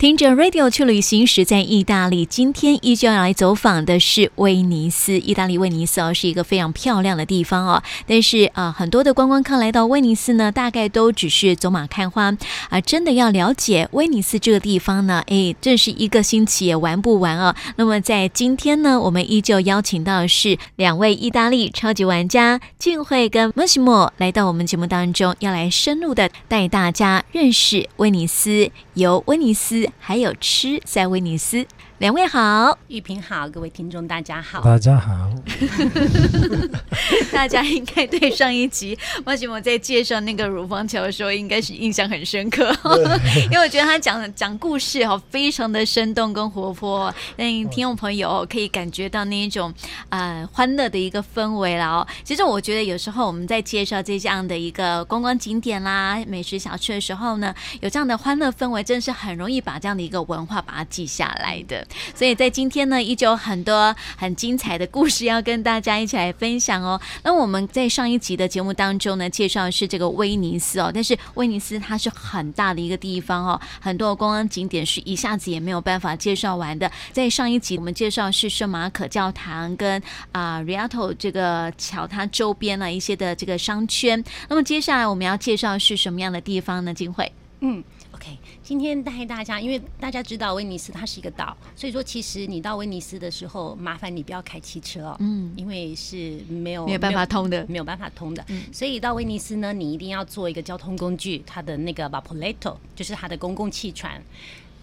听着 Radio 去旅行时，在意大利，今天依旧要来走访的是威尼斯。意大利威尼斯哦，是一个非常漂亮的地方哦。但是啊、很多的观光客来到威尼斯呢，大概都只是走马看花啊、真的要了解威尼斯这个地方呢，哎，这是一个星期也玩不完哦。那么在今天呢，我们依旧邀请到的是两位意大利超级玩家静慧跟 Massimo 来到我们节目当中，要来深入的带大家认识威尼斯，由威尼斯。还有吃在威尼斯。两位好，玉萍好，各位听众大家好，大家好。大家应该对上一集为什么在介绍那个乳房桥的时候，应该是印象很深刻，因为我觉得他讲讲故事哈，非常的生动跟活泼，让听众朋友可以感觉到那一种呃欢乐的一个氛围了哦。其实我觉得有时候我们在介绍这样的一个观光景点啦、美食小吃的时候呢，有这样的欢乐氛围，真的是很容易把这样的一个文化把它记下来的。所以在今天呢，依旧有很多很精彩的故事要跟大家一起来分享哦。那我们在上一集的节目当中呢，介绍的是这个威尼斯哦，但是威尼斯它是很大的一个地方哦，很多观光景点是一下子也没有办法介绍完的。在上一集我们介绍是圣马可教堂跟啊 Rialto 这个桥它周边了一些的这个商圈。那么接下来我们要介绍是什么样的地方呢？金慧，嗯。今天带大家，因为大家知道威尼斯它是一个岛，所以说其实你到威尼斯的时候，麻烦你不要开汽车哦，嗯，因为是没有没有办法通的，没有办法通的，嗯，所以到威尼斯呢，你一定要坐一个交通工具，它的那个 vapoletto，就是它的公共汽船。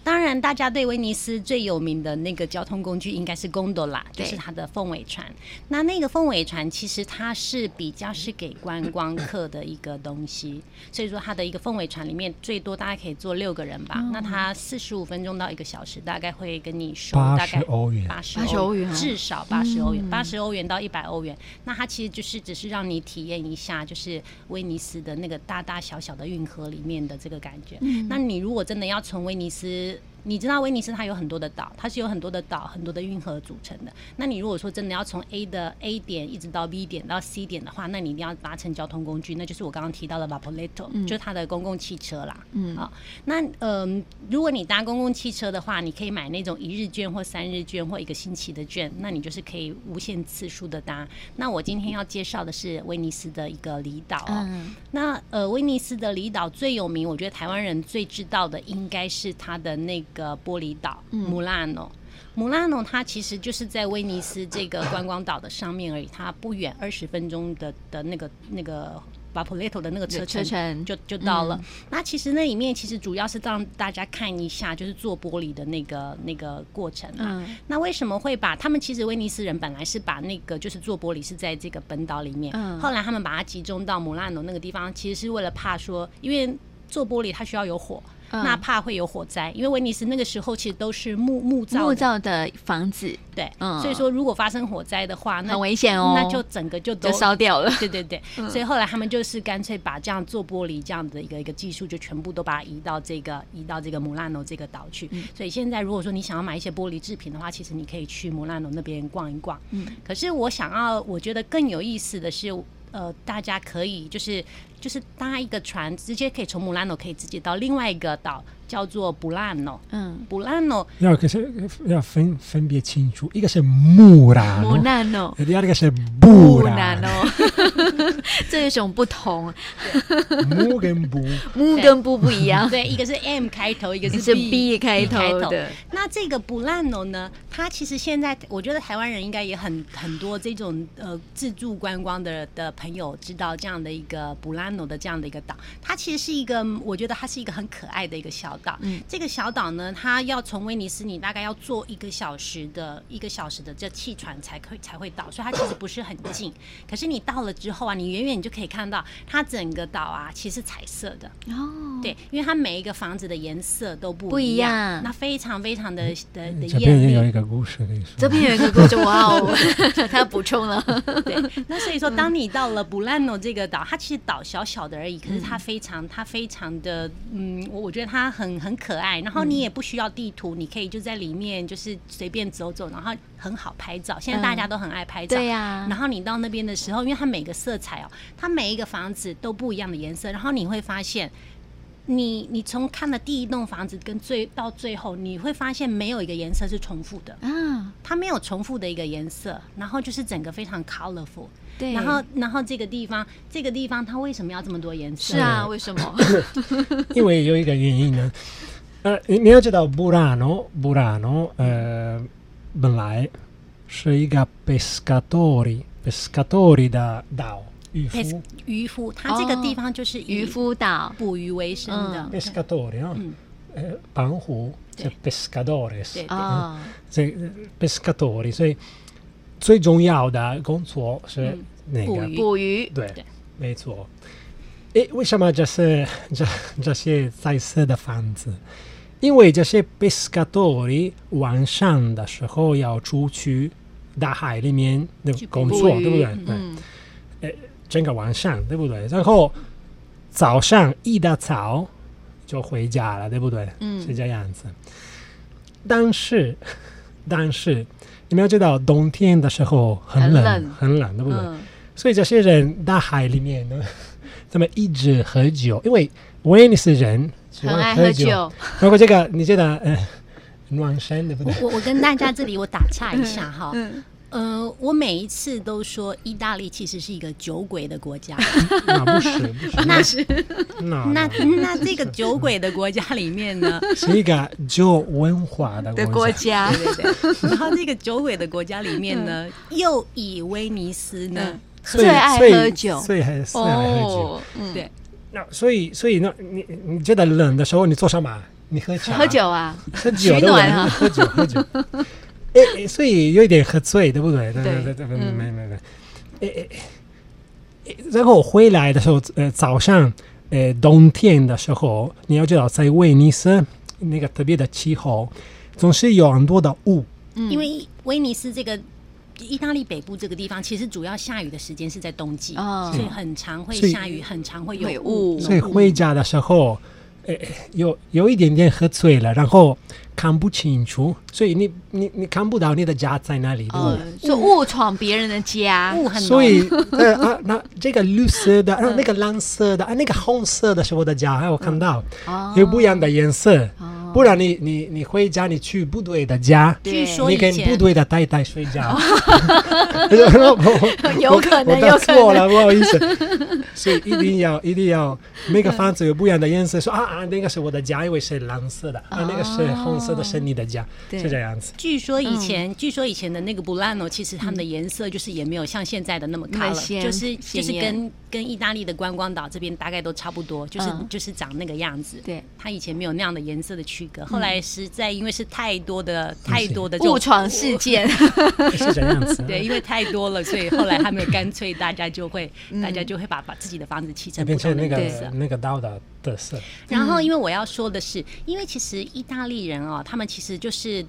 当然，大家对威尼斯最有名的那个交通工具应该是 gondola，就是它的凤尾船。那那个凤尾船其实它是比较是给观光客的一个东西，所以说它的一个凤尾船里面最多大概可以坐六个人吧。那它四十五分钟到一个小时，大概会跟你收大概欧元，八十欧元，至少八十欧元，八十欧元到一百欧元。那它其实就是只是让你体验一下，就是威尼斯的那个大大小小的运河里面的这个感觉。那你如果真的要从威尼斯，it. 你知道威尼斯它有很多的岛，它是有很多的岛、很多的运河组成的。那你如果说真的要从 A 的 A 点一直到 B 点到 C 点的话，那你一定要搭乘交通工具，那就是我刚刚提到的 Vapoletto，嗯，就是它的公共汽车啦。嗯，好，那嗯、呃，如果你搭公共汽车的话，你可以买那种一日券或三日券或一个星期的券，那你就是可以无限次数的搭。那我今天要介绍的是威尼斯的一个离岛哦。嗯、那呃，威尼斯的离岛最有名，我觉得台湾人最知道的应该是它的那个。个玻璃岛，穆拉诺，穆拉诺，它其实就是在威尼斯这个观光岛的上面而已，它不远二十分钟的的那个那个 Vaporetto 的那个车程就就到了。那其实那里面其实主要是让大家看一下，就是做玻璃的那个那个过程啊。那为什么会把他们其实威尼斯人本来是把那个就是做玻璃是在这个本岛里面，后来他们把它集中到穆拉诺那个地方，其实是为了怕说，因为做玻璃它需要有火。那怕会有火灾，因为威尼斯那个时候其实都是木木造木造的房子，对，嗯，所以说如果发生火灾的话，那很危险哦，那就整个就都烧掉了。对对对，所以后来他们就是干脆把这样做玻璃这样的一个一个技术，就全部都把它移到这个移到这个摩拉诺这个岛去。所以现在如果说你想要买一些玻璃制品的话，其实你可以去摩拉诺那边逛一逛。嗯，可是我想要，我觉得更有意思的是，呃，大家可以就是就是搭一个船，直接可以从穆拉诺可以直接到另外一个岛。叫做布拉诺，嗯，布拉诺要可是要分分别清楚，一个是穆拉诺，第二个是布拉诺，这有什么不同？木跟布，木跟布不一样，对，一个是 M 开头，一个是 B 开头的。那这个布拉诺呢，它其实现在我觉得台湾人应该也很很多这种呃自助观光的的朋友知道这样的一个布拉诺的这样的一个岛，它其实是一个我觉得它是一个很可爱的一个小。岛，嗯，这个小岛呢，它要从威尼斯，你大概要坐一个小时的一个小时的这汽船才可以才会到，所以它其实不是很近。可是你到了之后啊，你远远你就可以看到它整个岛啊，其实彩色的。哦，对，因为它每一个房子的颜色都不一样，不一样，那非常非常的的的艳丽。这边也有一个故事，这边有一个故事，哇哦，他要补充了。对，那所以说，当你到了布兰诺这个岛，它其实岛小小的而已，可是它非常，它非常的，嗯，我我觉得它很。很很可爱，然后你也不需要地图，嗯、你可以就在里面就是随便走走，然后很好拍照。现在大家都很爱拍照，嗯、对呀、啊。然后你到那边的时候，因为它每个色彩哦，它每一个房子都不一样的颜色，然后你会发现你你从看了第一栋房子跟最到最后，你会发现没有一个颜色是重复的啊，它没有重复的一个颜色，然后就是整个非常 colorful。对，然后然后这个地方这个地方它为什么要这么多颜色？是啊，为什么？因为有一个原因呢，呃，你要知道布拉诺布拉诺呃本来是一个 pescatori pescatori 的岛。渔夫，渔夫，他这个地方就是渔夫岛，捕鱼为生的。pescatori 啊，呃，板湖是 pescadores 啊，这 pescatori，所以最重要的工作是那个捕鱼。对，没错。诶，为什么这是这这些彩色的房子？因为这些 pescatori 晚上的时候要出去大海里面的工作，对不对？嗯。诶。整个晚上，对不对？然后早上一大早就回家了，对不对？嗯，是这样子。但是，但是你们要知道，冬天的时候很冷，很冷，很冷，对不对？嗯、所以这些人大海里面呢，他们一直喝酒，因为威尼斯人喜欢喝酒。很爱喝酒。包括这个，你觉得，呃，暖身，对不对？我我跟大家这里我打岔一下哈。嗯呃，我每一次都说意大利其实是一个酒鬼的国家。那不是，不是 那是那 那那这个酒鬼的国家里面呢，是一个酒文化的国家。对对对。然后这个酒鬼的国家里面呢，又以威尼斯呢最爱喝酒，最爱最爱喝酒。嗯，对。那所以所以那你你觉得冷的时候你做什么？你喝茶？喝酒啊？喝酒的啊？喝酒喝酒。哎，所以有一点喝醉，对不对？对对对对，没没没哎。哎哎，然后回来的时候，呃，早上，呃，冬天的时候，你要知道，在威尼斯那个特别的气候，总是有很多的雾。嗯，因为威尼斯这个意大利北部这个地方，其实主要下雨的时间是在冬季，哦，所以很常会下雨，很常会有雾。所以回家的时候，呃，有有一点点喝醉了，然后。看不清楚，所以你你你看不到你的家在哪里，对不对？误闯别人的家，误很所以呃啊，那这个绿色的，然后那个蓝色的，啊，那个红色的是我的家，我看到。有不一样的颜色。不然你你你回家，你去部队的家，你跟部队的太太睡觉，有可能，我错了，不好意思。所以一定要一定要每个房子有不一样的颜色，说啊啊，那个是我的家，因为是蓝色的，啊，那个是红色的，是你的家，是这样子。据说以前，据说以前的那个布兰诺，其实他们的颜色就是也没有像现在的那么 color，就是就是跟跟意大利的观光岛这边大概都差不多，就是就是长那个样子。对，他以前没有那样的颜色的区隔。后来实在因为是太多的太多的误闯事件，是这样子。对，因为太多了，所以后来他们干脆大家就会，大家就会把把自己的房子砌成不同的颜色，那个刀的特色。然后，因为我要说的是，因为其实意大利人哦，他们其实就是。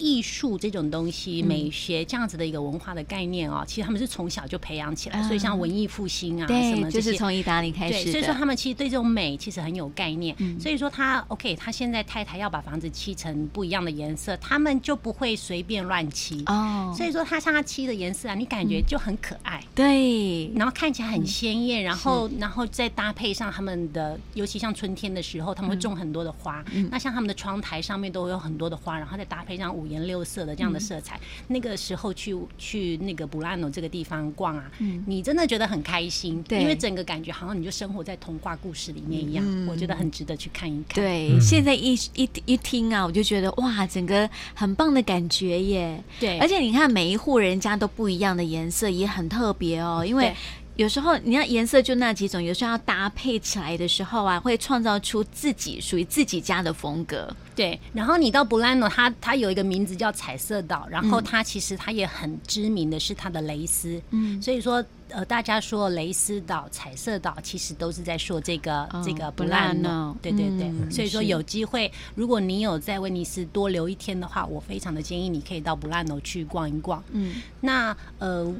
艺术这种东西，美学这样子的一个文化的概念哦，其实他们是从小就培养起来，所以像文艺复兴啊什么，就是从意大利开始。对，所以说他们其实对这种美其实很有概念。所以说他 OK，他现在太太要把房子漆成不一样的颜色，他们就不会随便乱漆。哦。所以说他像他漆的颜色啊，你感觉就很可爱，对，然后看起来很鲜艳，然后然后再搭配上他们的，尤其像春天的时候，他们会种很多的花。那像他们的窗台上面都会有很多的花，然后再搭配上五颜六色的这样的色彩，嗯、那个时候去去那个布拉诺这个地方逛啊，嗯、你真的觉得很开心，对，因为整个感觉好像你就生活在童话故事里面一样，嗯、我觉得很值得去看一看。对，嗯、现在一一一听啊，我就觉得哇，整个很棒的感觉耶。对，而且你看每一户人家都不一样的颜色，也很特别哦，因为。有时候，你看颜色就那几种，有时候要搭配起来的时候啊，会创造出自己属于自己家的风格。对，然后你到布兰诺，它它有一个名字叫彩色岛，然后它其实它也很知名的是它的蕾丝。嗯，所以说呃，大家说蕾丝岛、彩色岛，其实都是在说这个、哦、这个布兰诺。对对对，嗯、所以说有机会，如果你有在威尼斯多留一天的话，我非常的建议你可以到布兰诺去逛一逛。嗯，那呃。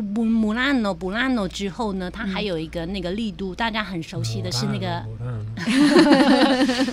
布布拉诺布拉诺之后呢，它还有一个那个利都，大家很熟悉的是那个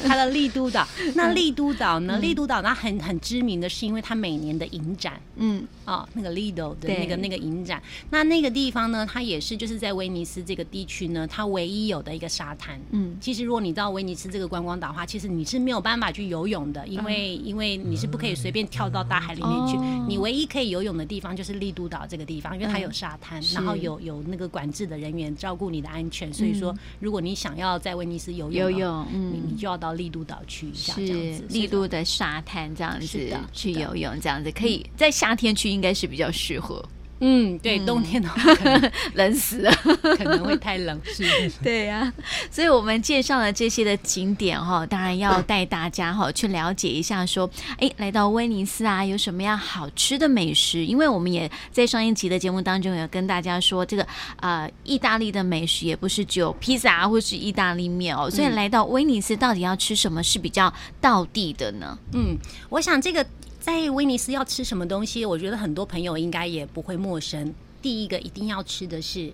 它的丽都岛。那丽都岛呢？丽都岛它很很知名的是因为它每年的影展，嗯，哦，那个 Lido 的那个那个影展。那那个地方呢，它也是就是在威尼斯这个地区呢，它唯一有的一个沙滩。嗯，其实如果你到威尼斯这个观光岛的话，其实你是没有办法去游泳的，因为因为你是不可以随便跳到大海里面去。你唯一可以游泳的地方就是丽都岛这个地方，因为它有沙滩，然后有有那个管制的人员照顾你的安全。所以说，如果你想要在威尼斯游泳，游泳，嗯，你你就要到丽都岛去一下，这样子。丽都的沙滩这样子去游泳，这样子可以在夏天去，应该是比较适合。嗯，对，冬天的话可能 冷死了，可能会太冷。是，对呀、啊。所以我们介绍了这些的景点哈，当然要带大家哈去了解一下，说，哎，来到威尼斯啊，有什么样好吃的美食？因为我们也在上一集的节目当中有跟大家说，这个啊、呃，意大利的美食也不是只有披萨或是意大利面哦。所以来到威尼斯，到底要吃什么是比较道地的呢？嗯，我想这个。在威尼斯要吃什么东西？我觉得很多朋友应该也不会陌生。第一个一定要吃的是，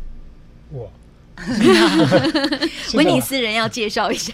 我，威尼斯人要介绍一下。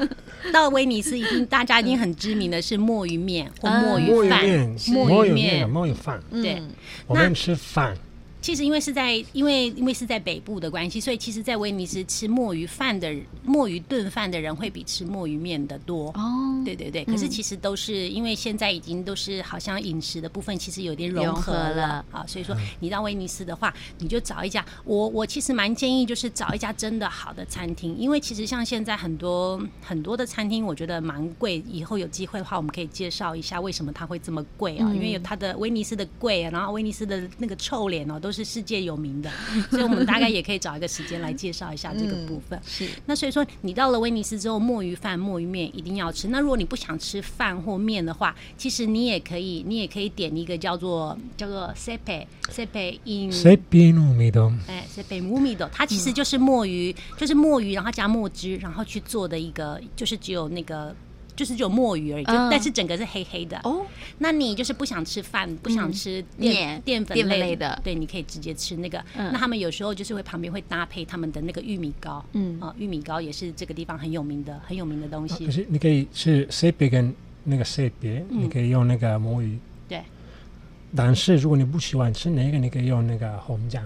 到威尼斯一定大家一定很知名的是墨鱼面或墨鱼饭，墨鱼面、墨鱼饭。对，我们吃饭。其实因为是在因为因为是在北部的关系，所以其实，在威尼斯吃墨鱼饭的墨鱼炖饭的人会比吃墨鱼面的多。哦，对对对。可是其实都是因为现在已经都是好像饮食的部分其实有点融合了啊，所以说你到威尼斯的话，你就找一家。我我其实蛮建议就是找一家真的好的餐厅，因为其实像现在很多很多的餐厅，我觉得蛮贵。以后有机会的话，我们可以介绍一下为什么它会这么贵啊？因为有它的威尼斯的贵，啊然后威尼斯的那个臭脸哦都。是世界有名的，所以我们大概也可以找一个时间来介绍一下这个部分。嗯、是，那所以说你到了威尼斯之后，墨鱼饭、墨鱼面一定要吃。那如果你不想吃饭或面的话，其实你也可以，你也可以点一个叫做叫做 sepe sepe in sepe umido，哎 sepe umido，它其实就是墨鱼，就是墨鱼，然后加墨汁，然后去做的一个，就是只有那个。就是只有墨鱼而已，就但是整个是黑黑的。哦，那你就是不想吃饭，不想吃淀淀粉类的，对，你可以直接吃那个。那他们有时候就是会旁边会搭配他们的那个玉米糕，嗯啊，玉米糕也是这个地方很有名的很有名的东西。可是你可以吃 sepe 跟那个 sepe，你可以用那个墨鱼。对。但是如果你不喜欢吃那个，你可以用那个红酱。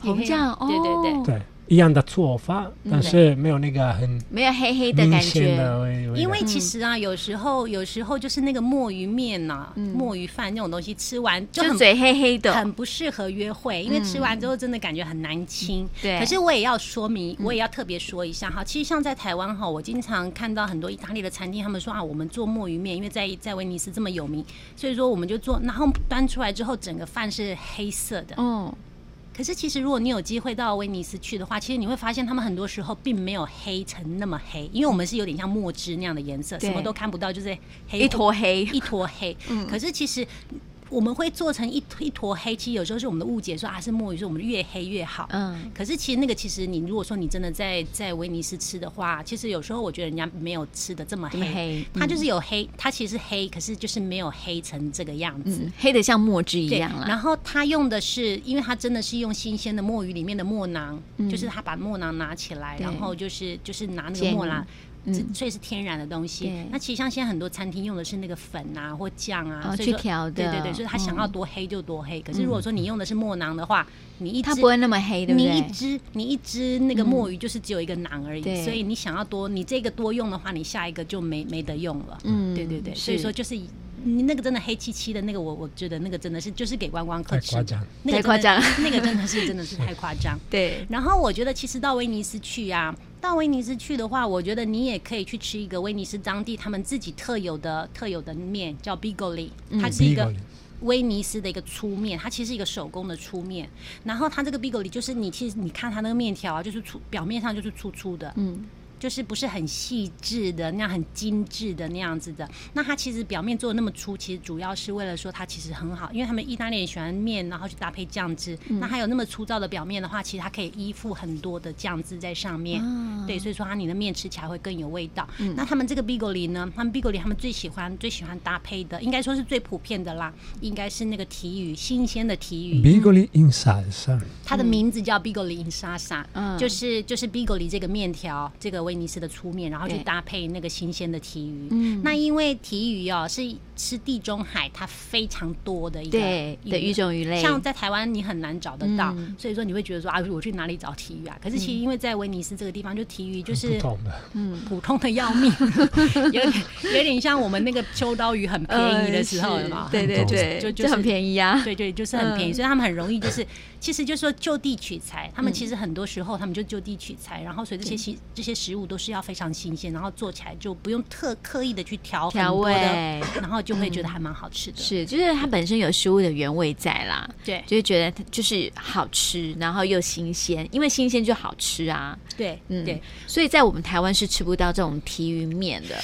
红酱，对对对。对。一样的做法，但是没有那个很没有黑黑的感觉。因为其实啊，有时候有时候就是那个墨鱼面呐、墨鱼饭那种东西，吃完就很嘴黑黑的，很不适合约会。因为吃完之后真的感觉很难亲。对。可是我也要说明，我也要特别说一下哈。其实像在台湾哈，我经常看到很多意大利的餐厅，他们说啊，我们做墨鱼面，因为在在威尼斯这么有名，所以说我们就做，然后端出来之后，整个饭是黑色的。嗯。可是其实，如果你有机会到威尼斯去的话，其实你会发现他们很多时候并没有黑成那么黑，因为我们是有点像墨汁那样的颜色，什么都看不到，就是黑一坨黑，一坨黑。嗯，可是其实。我们会做成一一坨黑，其实有时候是我们的误解，说啊是墨鱼，说我们越黑越好。嗯，可是其实那个其实你如果说你真的在在威尼斯吃的话，其实有时候我觉得人家没有吃的这么黑，它就是有黑，它其实是黑，可是就是没有黑成这个样子，嗯、黑的像墨汁一样。然后它用的是，因为它真的是用新鲜的墨鱼里面的墨囊，嗯、就是他把墨囊拿起来，然后就是就是拿那个墨囊。嗯，所以是天然的东西。那其实像现在很多餐厅用的是那个粉啊或酱啊，去调的。对对对，所以他想要多黑就多黑。可是如果说你用的是墨囊的话，你一它不会那么黑，对不对？你一只你一只那个墨鱼就是只有一个囊而已，所以你想要多，你这个多用的话，你下一个就没没得用了。嗯，对对对。所以说就是你那个真的黑漆漆的那个，我我觉得那个真的是就是给观光客吃。太夸张，太夸张，那个真的是 真的是太夸张。对。然后我觉得其实到威尼斯去呀。到威尼斯去的话，我觉得你也可以去吃一个威尼斯当地他们自己特有的特有的面，叫 Bigoli，它是一个威尼斯的一个粗面，它其实是一个手工的粗面。然后它这个 Bigoli 就是你其实你看它那个面条啊，就是粗表面上就是粗粗的，嗯。就是不是很细致的那样，很精致的那样子的。那它其实表面做的那么粗，其实主要是为了说它其实很好，因为他们意大利人喜欢面，然后去搭配酱汁。嗯、那还有那么粗糙的表面的话，其实它可以依附很多的酱汁在上面。嗯、对，所以说它你的面吃起来会更有味道。嗯、那他们这个 Bigoli 呢？他们 Bigoli 他们最喜欢最喜欢搭配的，应该说是最普遍的啦，应该是那个提鱼，新鲜的提鱼。Bigoli in salsa。它的名字叫 Bigoli in salsa，嗯，就是就是 Bigoli 这个面条，这个威威尼斯的粗面，然后去搭配那个新鲜的提鱼。嗯，那因为提鱼哦是是地中海它非常多的一个对的鱼种鱼类，像在台湾你很难找得到，嗯、所以说你会觉得说啊，我去哪里找提鱼啊？可是其实因为在威尼斯这个地方，就提鱼就是嗯。普通的要命，有点有点像我们那个秋刀鱼很便宜的时候嘛，对对对，就就很便宜啊，对对，就是很便宜，所以他们很容易就是。其实就是说就地取材，他们其实很多时候他们就就地取材，然后所以这些其这些食物都是要非常新鲜，然后做起来就不用特刻意的去调调味，然后就会觉得还蛮好吃的。是，就是它本身有食物的原味在啦，对，就会觉得就是好吃，然后又新鲜，因为新鲜就好吃啊。对，嗯，对，所以在我们台湾是吃不到这种提鱼面的。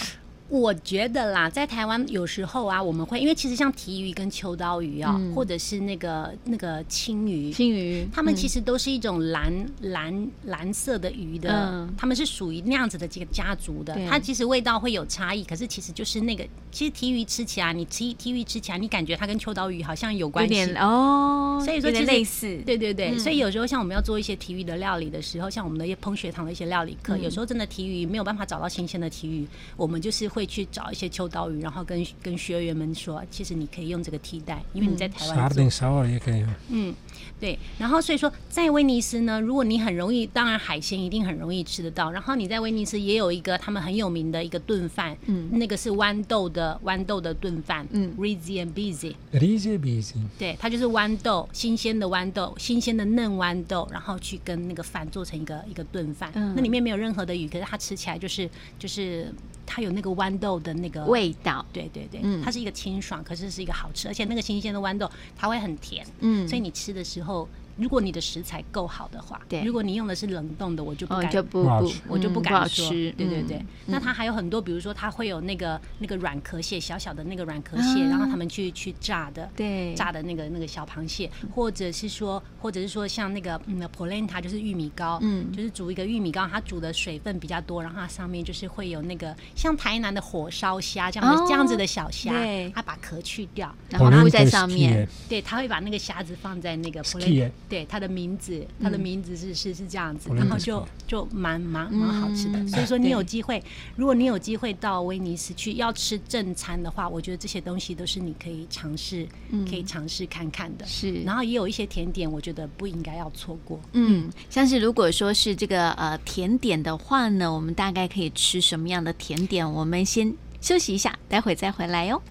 我觉得啦，在台湾有时候啊，我们会因为其实像提鱼跟秋刀鱼啊，或者是那个那个青鱼，青鱼，它们其实都是一种蓝蓝蓝色的鱼的，它们是属于那样子的这个家族的。它其实味道会有差异，可是其实就是那个，其实提鱼吃起来，你提提鱼吃起来，你感觉它跟秋刀鱼好像有关系哦。所以说其实类似，对对对。所以有时候像我们要做一些提鱼的料理的时候，像我们的一些烹学堂的一些料理课，有时候真的提鱼没有办法找到新鲜的提鱼，我们就是会去找一些秋刀鱼，然后跟跟学员们说，其实你可以用这个替代，因为你在台湾做。也可以。嗯，对。然后所以说，在威尼斯呢，如果你很容易，当然海鲜一定很容易吃得到。然后你在威尼斯也有一个他们很有名的一个炖饭，嗯，那个是豌豆的豌豆的炖饭，嗯，Rizi and Busy。Rizi and Busy。对，它就是豌豆，新鲜的豌豆，新鲜的嫩豌豆，然后去跟那个饭做成一个一个炖饭。嗯，那里面没有任何的鱼，可是它吃起来就是就是。它有那个豌豆的那个味道，对对对，它是一个清爽，可是是一个好吃，而且那个新鲜的豌豆它会很甜，嗯，所以你吃的时候。如果你的食材够好的话，对，如果你用的是冷冻的，我就不敢，就不不，我就不敢说，对对对。那它还有很多，比如说它会有那个那个软壳蟹，小小的那个软壳蟹，然后他们去去炸的，对，炸的那个那个小螃蟹，或者是说，或者是说像那个嗯，polenta 就是玉米糕，嗯，就是煮一个玉米糕，它煮的水分比较多，然后它上面就是会有那个像台南的火烧虾这样的这样子的小虾，对，它把壳去掉，然后铺在上面，对，它会把那个虾子放在那个 polenta。对，它的名字，它的名字是是是这样子，然后就就蛮蛮蛮好吃的。所以说你有机会，如果你有机会到威尼斯去要吃正餐的话，我觉得这些东西都是你可以尝试，可以尝试看看的。是，然后也有一些甜点，我觉得不应该要错过。嗯，像是如果说是这个呃甜点的话呢，我们大概可以吃什么样的甜点？我们先休息一下，待会再回来哟。